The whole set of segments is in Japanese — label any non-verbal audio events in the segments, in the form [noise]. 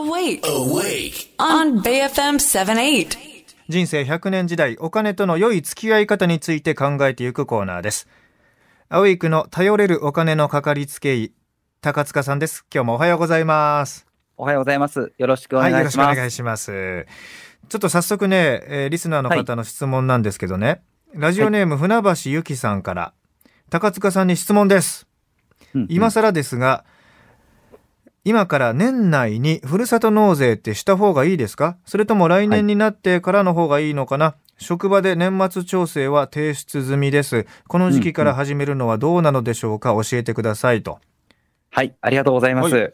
Awake. Awake. On BFM 78. 人生100年時代お金との良い付き合い方について考えていくコーナーですアウェイクの頼れるお金のかかりつけ医高塚さんです今日もおはようございますおはようございます。よろしくおはいよろしくお願いします。願いしますちょっと早速ね、えーリスナーの方の質問なんですけどね、ラジオネーム船橋ゆきさんから高塚さんに質問ですうんうん今更ですが、今から年内にふるさと納税ってした方がいいですか？それとも来年になってからの方がいいのかな、職場で年末調整は提出済みです。この時期から始めるのはどうなのでしょうか？教えてくださいと。はい、ありがとうございます。は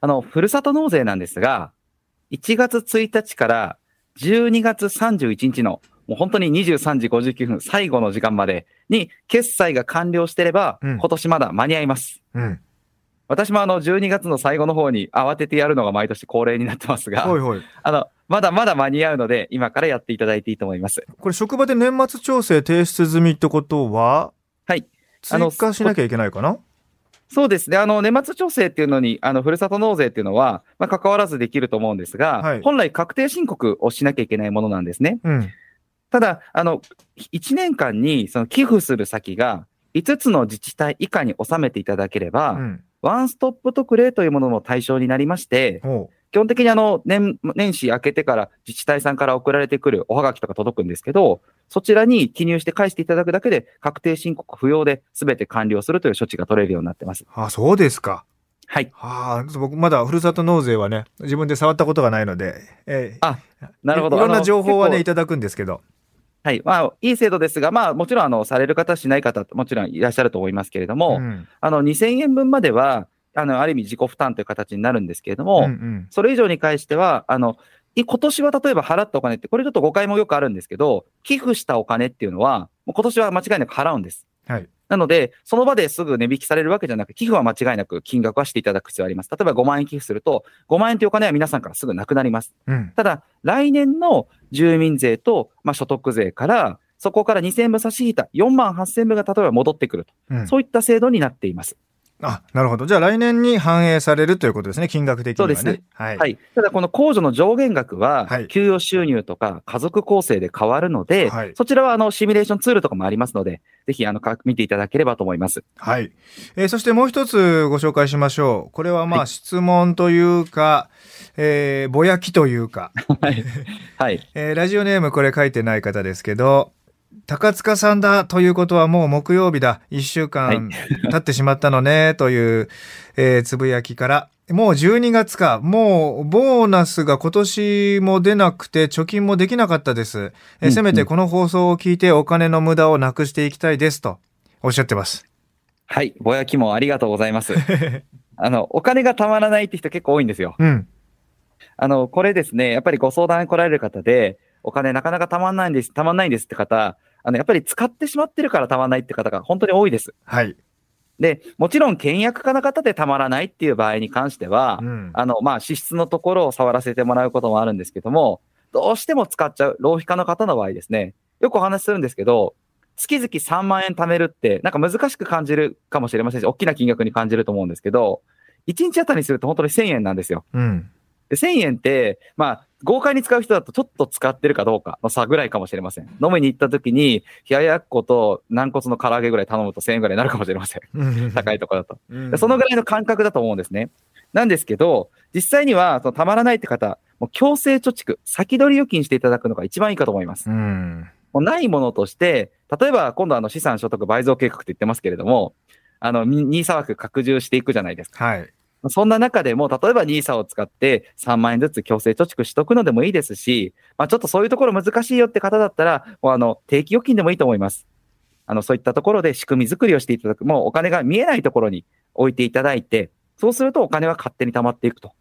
あの、ふるさと納税なんですが、1月1日から12月31日の、もう本当に23時59分、最後の時間までに決済が完了してれば、うん今年まだ間に合います。うん。私もあの、12月の最後の方に慌ててやるのが毎年恒例になってますが、ほいほい。あの、まだまだ間に合うので、今からやっていただいていいと思います。これ職場で年末調整提出済みってことは、はい。追加しなきゃいけないかな？そうですね。あの、年末調整っていうのに、あの、ふるさと納税っていうのは、まあ、関わらずできると思うんですが、はい本来確定申告をしなきゃいけないものなんですね。うん。ただ、あの、1年間に、その寄付する先が、5つの自治体以下に収めていただければ、うん。ワンストップ特例というものの対象になりまして、ほ基本的にあの、年、年始明けてから自治体さんから送られてくるおはがきとか届くんですけど、そちらに記入して返していただくだけで、確定申告不要で全て完了するという処置が取れるようになってます。う。あ、そうですか。はい。はあ、僕まだふるさと納税はね、自分で触ったことがないので、えーあなるほど。いろんな情報はね、いただくんですけど。はい。まあ、いい制度ですが、まあ、もちろん、あの、される方、しない方、もちろんいらっしゃると思いますけれども、ん、あの、2000円分までは、あの、ある意味自己負担という形になるんですけれども、うんうんそれ以上に関しては、あの、い今年は例えば払ったお金って、これちょっと誤解もよくあるんですけど、寄付したお金っていうのは、今年は間違いなく払うんです。はい。なので、その場ですぐ値引きされるわけじゃなく、寄付は間違いなく金額はしていただく必要があります。例えば5万円寄付すると、5万円というお金は皆さんからすぐなくなります。うん。ただ、来年の住民税と、まあ、所得税から、そこから2000円分差し引いた4万8000円分が例えば戻ってくると、うんそういった制度になっています。あ、なるほど。じゃあ来年に反映されるということですね。金額的にはね。そうですはい。はい。ただ、この控除の上限額ははい、給与収入とか家族構成で変わるので、はいそちらはあのシミュレーションツールとかもありますので、ぜひあのか見ていただければと思います。はい。えーそしてもう一つご紹介しましょう。これはまあはい質問というか、えーぼやきというか、[laughs] はい。はい。[laughs] えーラジオネームこれ書いてない方ですけど、高塚さんだということはもう木曜日だ。一週間経ってしまったのね、[laughs] という、えーつぶやきから、もう12月か。もうボーナスが今年も出なくて貯金もできなかったです。えーうんせめてこの放送を聞いてお金の無駄をなくしていきたいですとおっしゃってます。はい。ぼやきもありがとうございます。[laughs] あの、お金がたまらないって人結構多いんですよ。うん。あの、これですね、やっぱりご相談来られる方で、お金なかなかたまんないんです、たまんないんですって方、あの、やっぱり使ってしまってるからたまんないって方が本当に多いです。はい。で、もちろん倹約家の方でたまらないっていう場合に関しては、うん。あの、まあ、支出のところを触らせてもらうこともあるんですけども、どうしても使っちゃう、浪費家の方の場合ですね、よくお話しするんですけど、月々3万円貯めるって、なんか難しく感じるかもしれませんし、大きな金額に感じると思うんですけど、1日あたりにすると本当に1000円なんですよ。うん。で1000円って、まあ、豪快に使う人だとちょっと使ってるかどうかの差ぐらいかもしれません。飲みに行った時に、冷ややっこと軟骨の唐揚げぐらい頼むと1000円ぐらいになるかもしれません。うん高いところだと。そのぐらいの感覚だと思うんですね。なんですけど、実際には、そのたまらないって方、もう強制貯蓄、先取り預金していただくのが一番いいかと思います。うん。もうないものとして、例えば今度あの資産所得倍増計画って言ってますけれども、あの、ニーサ枠拡充していくじゃないですか。はい。そんな中でも、例えば NISA を使って3万円ずつ強制貯蓄しとくのでもいいですし、まあ、ちょっとそういうところ難しいよって方だったら、もうあの、定期預金でもいいと思います。あの、そういったところで仕組み作りをしていただく。もうお金が見えないところに置いていただいて、そうするとお金は勝手に溜まっていくと。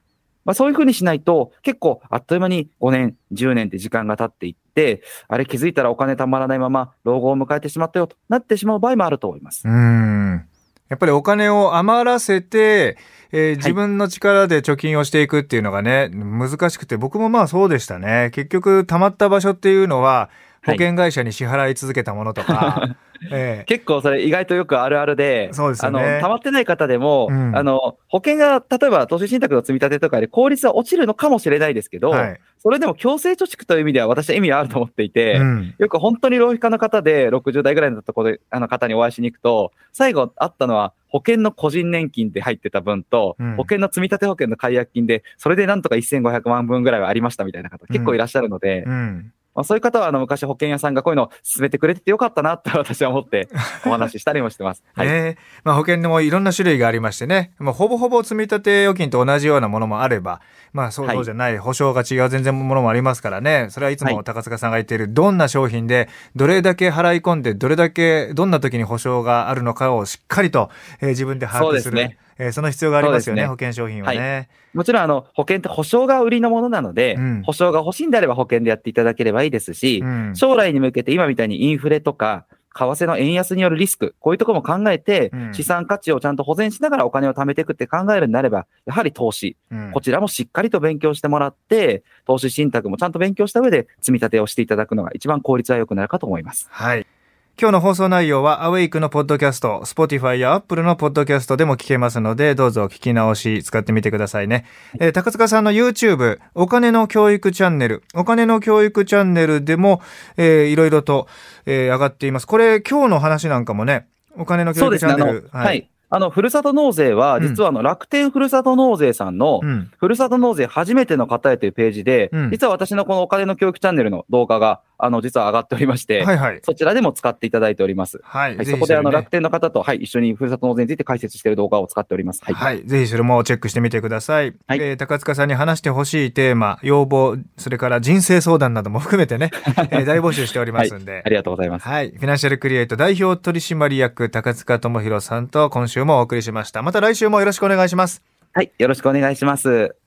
まあ、そういうふうにしないと、結構あっという間に5年、10年って時間が経っていって、あれ気づいたらお金貯まらないまま老後を迎えてしまったよとなってしまう場合もあると思います。うん。やっぱりお金を余らせて、えー自分の力で貯金をしていくっていうのがね、難しくて、僕もまあそうでしたね。結局、貯まった場所っていうのは、保はい険会社に支払い続けたものとか、[laughs] ええ結構それ意外とよくあるあるで、そうですよねあの、溜まってない方でも、うんあの、保険が、例えば投資信託の積み立てとかで効率は落ちるのかもしれないですけど、はい。それでも強制貯蓄という意味では私は意味はあると思っていて、うん。よく本当に浪費家の方で、60代ぐらいのところで、あの方にお会いしに行くと、最後あったのは、保険の個人年金で入ってた分と、うん保険の積立保険の解約金で、それでなんとか1500万分ぐらいはありましたみたいな方、結構いらっしゃるので、うん。まあ、そういう方は、あの、昔保険屋さんがこういうのを進めてくれててよかったなって [laughs] 私は思ってお話ししたりもしてます。[laughs] はい。ねえまあ、保険でもいろんな種類がありましてね、まあ、ほぼほぼ積み立て預金と同じようなものもあれば、まあ、そうじゃない、保証が違う全然ものもありますからね、それはいつもはい高塚さんが言っている、どんな商品で、どれだけ払い込んで、どれだけ、どんな時に保証があるのかをしっかりと、えー自分で把握る。そうですすねえーその必要がありますよね、ね。保険商品はね。もちろん、あの、保険って保証が売りのものなので、うん。保証が欲しいんであれば保険でやっていただければいいですし、うん。将来に向けて今みたいにインフレとか、為替の円安によるリスク、こういうところも考えて、うん。資産価値をちゃんと保全しながらお金を貯めていくって考えるんであれば、やはり投資、うん。こちらもしっかりと勉強してもらって、投資信託もちゃんと勉強した上で積み立てをしていただくのが一番効率は良くなるかと思います。はい。今日の放送内容は、アウェイクのポッドキャスト、Spotify や Apple のポッドキャストでも聞けますので、どうぞ聞き直し使ってみてくださいね。えー高塚さんの YouTube、お金の教育チャンネル、お金の教育チャンネルでも、えーいろいろと、えー上がっています。これ、今日の話なんかもね、お金の教育チャンネル。、はい。あの、ふるさと納税は、うん実はあの、楽天ふるさと納税さんの、うん。ふるさと納税初めての方へというページで、うん実は私のこのお金の教育チャンネルの動画が、あの、実は上がっておりまして、はいはい。そちらでも使っていただいております。はい。はい、そこであの、楽天の方と、はい、一緒にふるさと納税について解説している動画を使っております。はい。はい。ぜひそれもチェックしてみてください。はいえー高塚さんに話してほしいテーマ、要望、それから人生相談なども含めてね、[laughs] えー大募集しておりますんで。ありがとうございます。はい。フィナンシャルクリエイト代表取締役高塚智博さんと今週もお送りしました。また来週もよろしくお願いします。はい、よろしくお願いします。